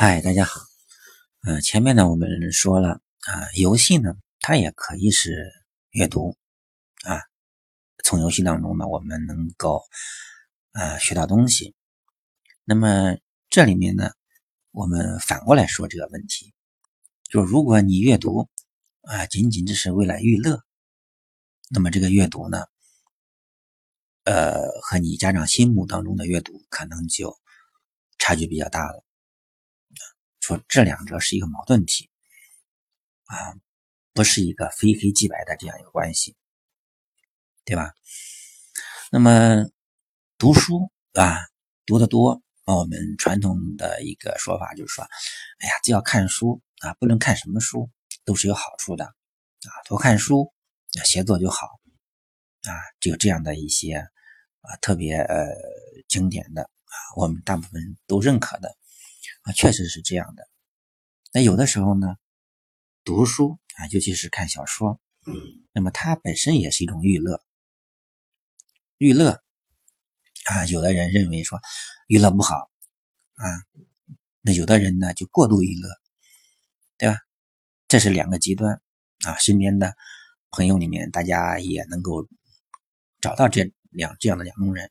嗨，大家好。呃，前面呢我们说了啊，游戏呢它也可以是阅读啊，从游戏当中呢我们能够啊学到东西。那么这里面呢，我们反过来说这个问题，就如果你阅读啊仅仅只是为了娱乐，那么这个阅读呢，呃，和你家长心目当中的阅读可能就差距比较大了。说这两者是一个矛盾体啊，不是一个非黑即白的这样一个关系，对吧？那么读书啊，读得多，我们传统的一个说法就是说，哎呀，只要看书啊，不论看什么书都是有好处的啊，多看书，写作就好啊，就这样的一些啊特别呃经典的啊，我们大部分都认可的。啊，确实是这样的。那有的时候呢，读书啊，尤其是看小说，那么它本身也是一种娱乐。娱乐啊，有的人认为说娱乐不好啊，那有的人呢就过度娱乐，对吧？这是两个极端啊。身边的朋友里面，大家也能够找到这两这样的两种人。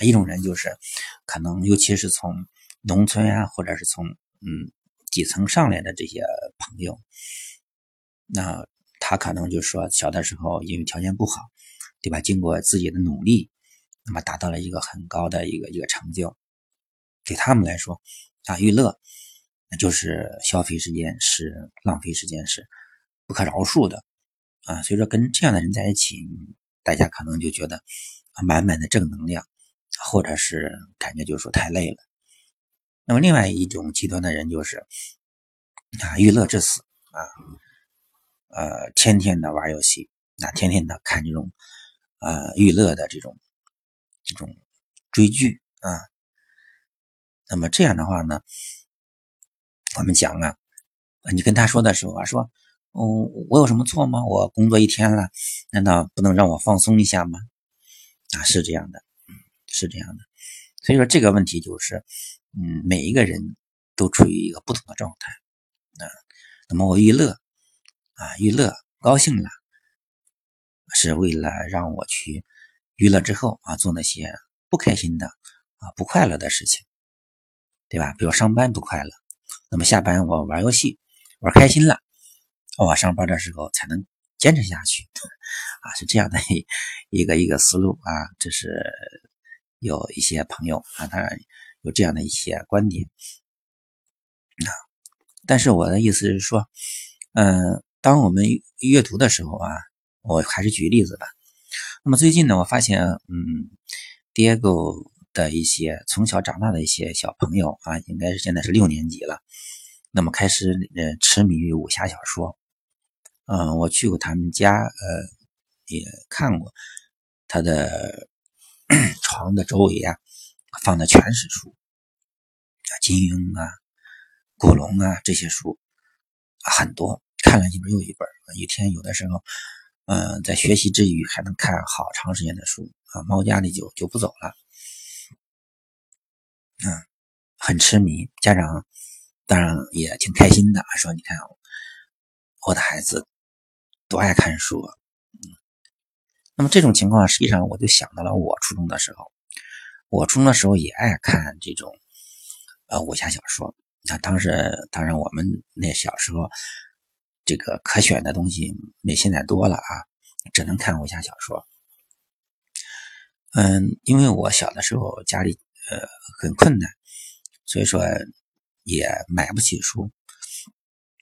一种人就是可能，尤其是从农村啊，或者是从嗯底层上来的这些朋友，那他可能就说小的时候因为条件不好，对吧？经过自己的努力，那么达到了一个很高的一个一个成就，对他们来说啊，娱乐那就是消费时间，是浪费时间，是不可饶恕的啊。所以说跟这样的人在一起，大家可能就觉得满满的正能量，或者是感觉就是说太累了。那么，另外一种极端的人就是啊，娱乐至死啊，呃，天天的玩游戏，啊，天天的看这种啊娱乐的这种这种追剧啊。那么这样的话呢，我们讲啊，你跟他说的时候啊，说，哦，我有什么错吗？我工作一天了，难道不能让我放松一下吗？啊，是这样的，是这样的。所以说这个问题就是。嗯，每一个人都处于一个不同的状态啊。那么我娱乐啊，娱乐高兴了，是为了让我去娱乐之后啊，做那些不开心的啊、不快乐的事情，对吧？比如上班不快乐，那么下班我玩游戏玩开心了，我上班的时候才能坚持下去 啊，是这样的一个一个思路啊。这是有一些朋友啊，他。有这样的一些观点啊，但是我的意思是说，嗯，当我们阅读的时候啊，我还是举例子吧。那么最近呢，我发现，嗯，Diego 的一些从小长大的一些小朋友啊，应该是现在是六年级了，那么开始呃痴迷于武侠小说。嗯，我去过他们家，呃，也看过他的 床的周围啊。放的全是书，啊，金庸啊，古龙啊这些书很多，看了一本又一本。一天有的时候，嗯，在学习之余还能看好长时间的书啊，猫家里就就不走了，嗯，很痴迷。家长当然也挺开心的，说你看我的孩子多爱看书，那么这种情况，实际上我就想到了我初中的时候。我初中的时候也爱看这种呃武侠小说，那当时当然我们那小时候这个可选的东西没现在多了啊，只能看武侠小说。嗯，因为我小的时候家里呃很困难，所以说也买不起书。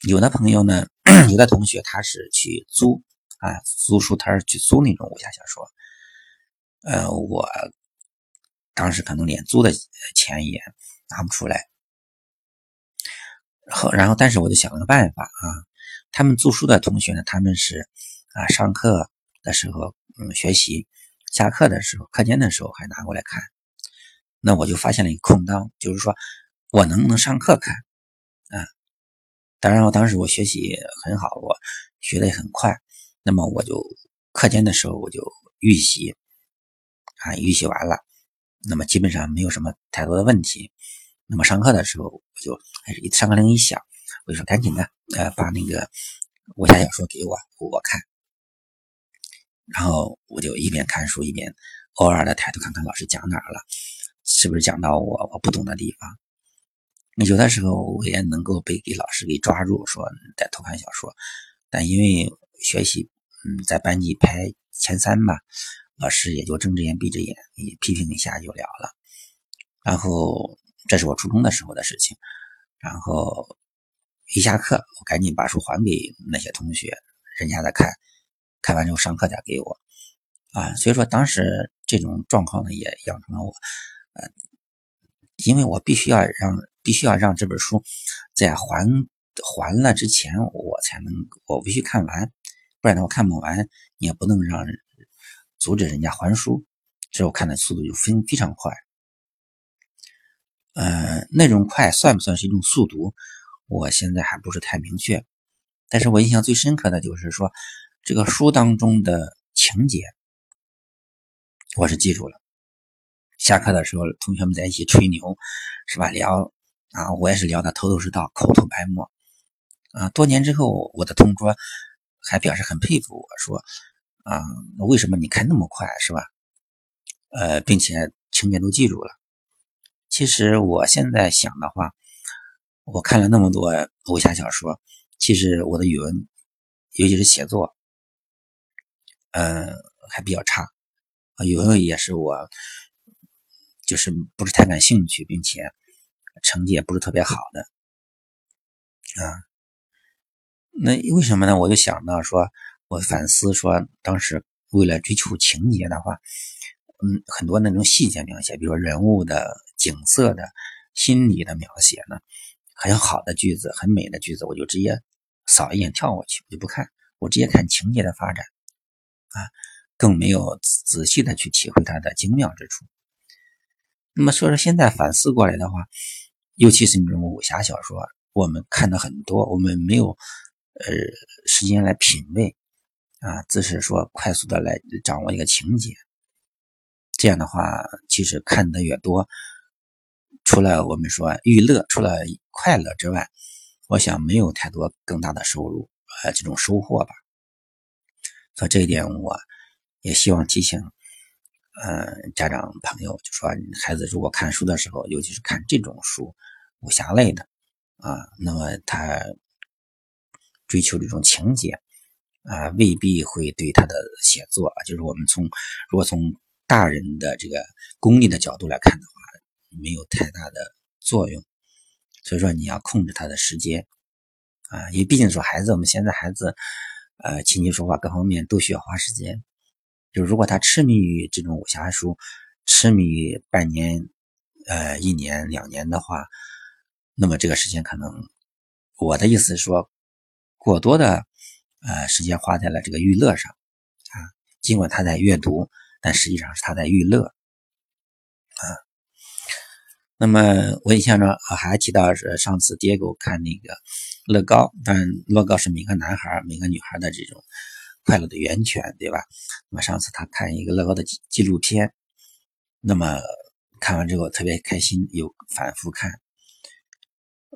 有的朋友呢，有的同学他是去租啊租书摊去租那种武侠小说，呃我。当时可能连租的钱也拿不出来，后，然后，但是我就想了个办法啊。他们租书的同学呢，他们是啊，上课的时候嗯学习，下课的时候课间的时候还拿过来看。那我就发现了一个空档，就是说我能不能上课看啊？当然，我当时我学习很好，我学的也很快。那么我就课间的时候我就预习啊，预习完了。那么基本上没有什么太多的问题，那么上课的时候，我就还是上课铃一响，我就说赶紧的，呃，把那个武侠小说给我，我看。然后我就一边看书一边偶尔的抬头看看老师讲哪儿了，是不是讲到我我不懂的地方。那有的时候我也能够被给老师给抓住，说在偷看小说，但因为学习，嗯，在班级排前三吧，老师也就睁着眼闭着眼，也批评一下就了了。然后这是我初中的时候的事情，然后一下课，我赶紧把书还给那些同学，人家在看。看完之后上课再给我，啊，所以说当时这种状况呢也养成了我，呃，因为我必须要让必须要让这本书在还还了之前我才能我必须看完，不然的话看不完你也不能让阻止人家还书，这我看的速度就非非常快，呃，那种快算不算是一种速读？我现在还不是太明确，但是我印象最深刻的就是说。这个书当中的情节，我是记住了。下课的时候，同学们在一起吹牛，是吧？聊啊，我也是聊的头头是道，口吐白沫啊。多年之后，我的同桌还表示很佩服我，说啊，为什么你开那么快，是吧？呃，并且情节都记住了。其实我现在想的话，我看了那么多武侠小说，其实我的语文，尤其是写作。嗯，还比较差啊，语文也是我，就是不是太感兴趣，并且成绩也不是特别好的啊。那为什么呢？我就想到说，我反思说，当时为了追求情节的话，嗯，很多那种细节描写，比如说人物的景色的心理的描写呢，很好的句子，很美的句子，我就直接扫一眼跳过去，我就不看，我直接看情节的发展。啊，更没有仔细的去体会它的精妙之处。那么说说现在反思过来的话，尤其是那种武侠小说，我们看的很多，我们没有呃时间来品味啊，只是说快速的来掌握一个情节。这样的话，其实看的越多，除了我们说娱乐，除了快乐之外，我想没有太多更大的收入呃这种收获吧。所以这一点，我也希望提醒，嗯，家长朋友，就说孩子如果看书的时候，尤其是看这种书，武侠类的，啊，那么他追求这种情节，啊，未必会对他的写作，就是我们从如果从大人的这个功利的角度来看的话，没有太大的作用。所以说，你要控制他的时间，啊，因为毕竟说孩子，我们现在孩子。呃，琴棋书画各方面都需要花时间。就如果他痴迷于这种武侠书，痴迷于半年、呃一年、两年的话，那么这个时间可能，我的意思是说，过多的呃时间花在了这个娱乐上啊。尽管他在阅读，但实际上是他在娱乐啊。那么我印象中还提到是上次爹给我看那个乐高，但乐高是每个男孩、每个女孩的这种快乐的源泉，对吧？那么上次他看一个乐高的纪录片，那么看完之后特别开心，又反复看。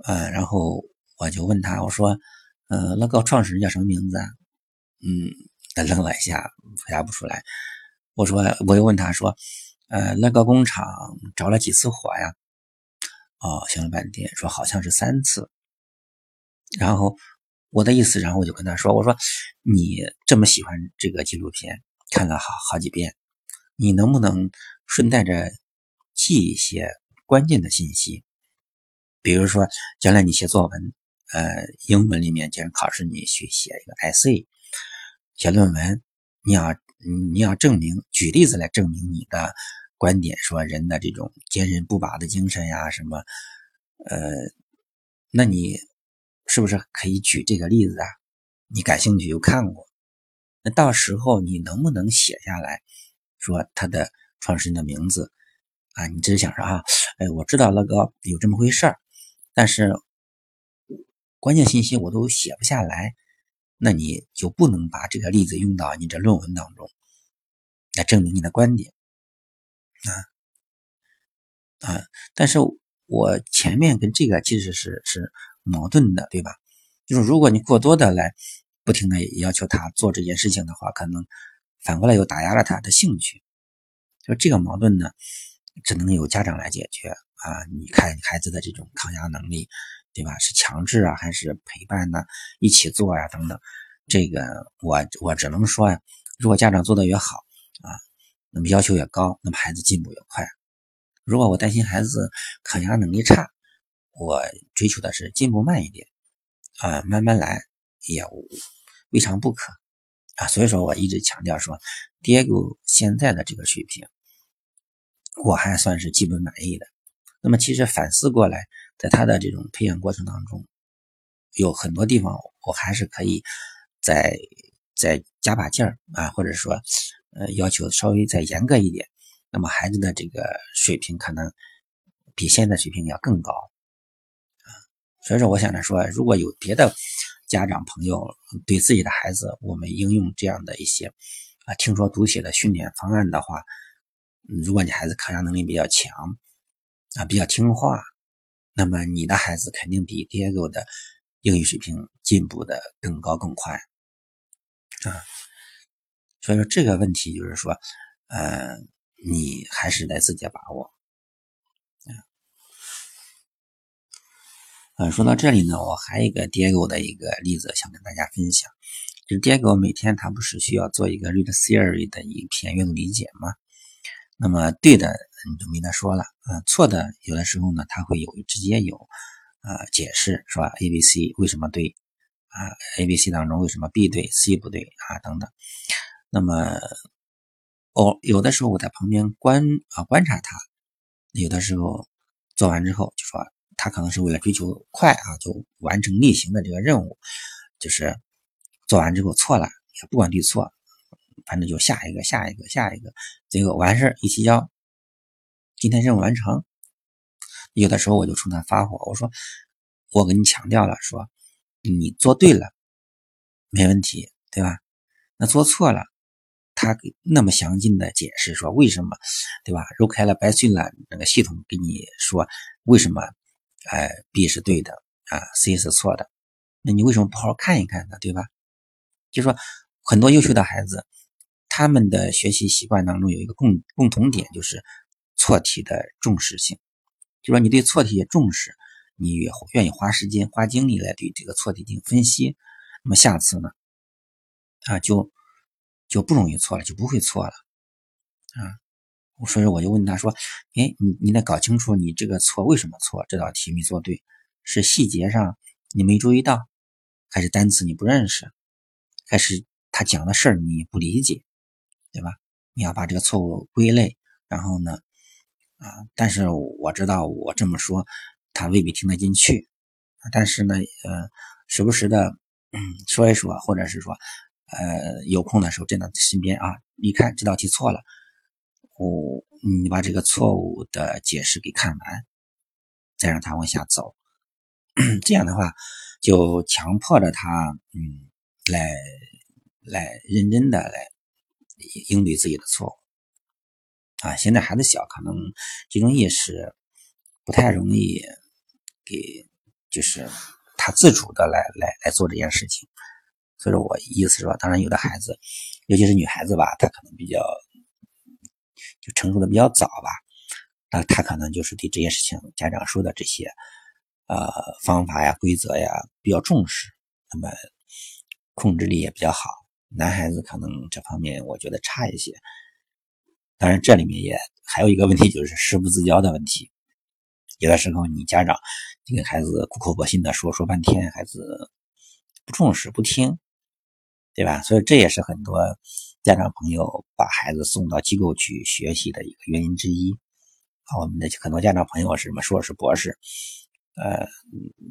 呃，然后我就问他，我说：“呃，乐高创始人叫什么名字啊？”嗯，他愣了一下，回答不出来。我说，我又问他说：“呃，乐高工厂着了几次火呀？”哦，想了半天，说好像是三次。然后我的意思，然后我就跟他说：“我说你这么喜欢这个纪录片，看了好好几遍，你能不能顺带着记一些关键的信息？比如说，将来你写作文，呃，英文里面既然考试，你去写一个 essay，写论文，你要你要证明，举例子来证明你的。”观点说人的这种坚韧不拔的精神呀，什么，呃，那你是不是可以举这个例子啊？你感兴趣又看过，那到时候你能不能写下来，说他的创始人的名字啊？你只是想说啊，哎，我知道那个有这么回事儿，但是关键信息我都写不下来，那你就不能把这个例子用到你这论文当中来证明你的观点。啊啊！但是我前面跟这个其实是是矛盾的，对吧？就是如果你过多的来不停的要求他做这件事情的话，可能反过来又打压了他的兴趣。就这个矛盾呢，只能由家长来解决啊！你看孩子的这种抗压能力，对吧？是强制啊，还是陪伴呢？一起做呀，等等。这个我我只能说呀，如果家长做的越好啊，那么要求越高，那么孩子进步越快。如果我担心孩子抗压能力差，我追求的是进步慢一点啊，慢慢来也未尝不可啊。所以说我一直强调说爹狗现在的这个水平。我还算是基本满意的。那么，其实反思过来，在他的这种培养过程当中，有很多地方我还是可以再再加把劲儿啊，或者说，呃，要求稍微再严格一点。那么，孩子的这个水平可能比现在水平要更高啊。所以说，我想着说，如果有别的家长朋友对自己的孩子，我们应用这样的一些啊听说读写的训练方案的话。如果你孩子抗压能力比较强啊，比较听话，那么你的孩子肯定比 Diego 的英语水平进步的更高更快啊。所以说这个问题就是说，呃，你还是得自己把握啊。呃，说到这里呢，我还有一个 Diego 的一个例子想跟大家分享，就是 Diego 每天他不是需要做一个 Read Theory 的一篇阅读理解吗？那么对的你就没得说了，嗯，错的有的时候呢，他会有直接有啊解释是吧？A、B、C 为什么对啊？A、B、C 当中为什么 B 对，C 不对啊？等等。那么哦，有的时候我在旁边观啊观察他，有的时候做完之后就说他可能是为了追求快啊，就完成例行的这个任务，就是做完之后错了也不管对错。反正就下一个，下一个，下一个，结果完事一提交，今天任务完成。有的时候我就冲他发火，我说：“我跟你强调了，说你做对了，没问题，对吧？那做错了，他给那么详尽的解释说为什么，对吧？揉开了白碎了，那个系统给你说为什么，哎，B 是对的啊，C 是错的，那你为什么不好好看一看呢？对吧？就说很多优秀的孩子。”他们的学习习惯当中有一个共共同点，就是错题的重视性。就说你对错题也重视，你也愿意花时间、花精力来对这个错题进行分析，那么下次呢，啊，就就不容易错了，就不会错了啊。所以我就问他说：“哎，你你得搞清楚你这个错为什么错，这道题没做对，是细节上你没注意到，还是单词你不认识，还是他讲的事儿你不理解？”对吧？你要把这个错误归类，然后呢，啊，但是我知道我这么说，他未必听得进去，但是呢，呃，时不时的，嗯，说一说，或者是说，呃，有空的时候站到身边啊，一看这道题错了，我你把这个错误的解释给看完，再让他往下走，这样的话就强迫着他，嗯，来来认真的来。应对自己的错误啊！现在孩子小，可能这种意识不太容易给，就是他自主的来来来做这件事情。所以说我意思是说，当然有的孩子，尤其是女孩子吧，她可能比较就成熟的比较早吧，那她可能就是对这件事情家长说的这些呃方法呀、规则呀比较重视，那么控制力也比较好。男孩子可能这方面我觉得差一些，当然这里面也还有一个问题，就是师不自教的问题。有的时候你家长你跟孩子苦口婆心的说说半天，孩子不重视不听，对吧？所以这也是很多家长朋友把孩子送到机构去学习的一个原因之一。啊，我们的很多家长朋友是什么硕士博士，呃，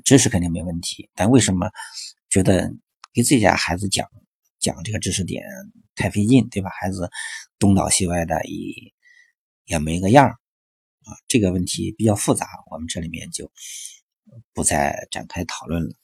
知识肯定没问题，但为什么觉得给自己家孩子讲？讲这个知识点太费劲，对吧？孩子东倒西歪的，也也没个样啊。这个问题比较复杂，我们这里面就不再展开讨论了。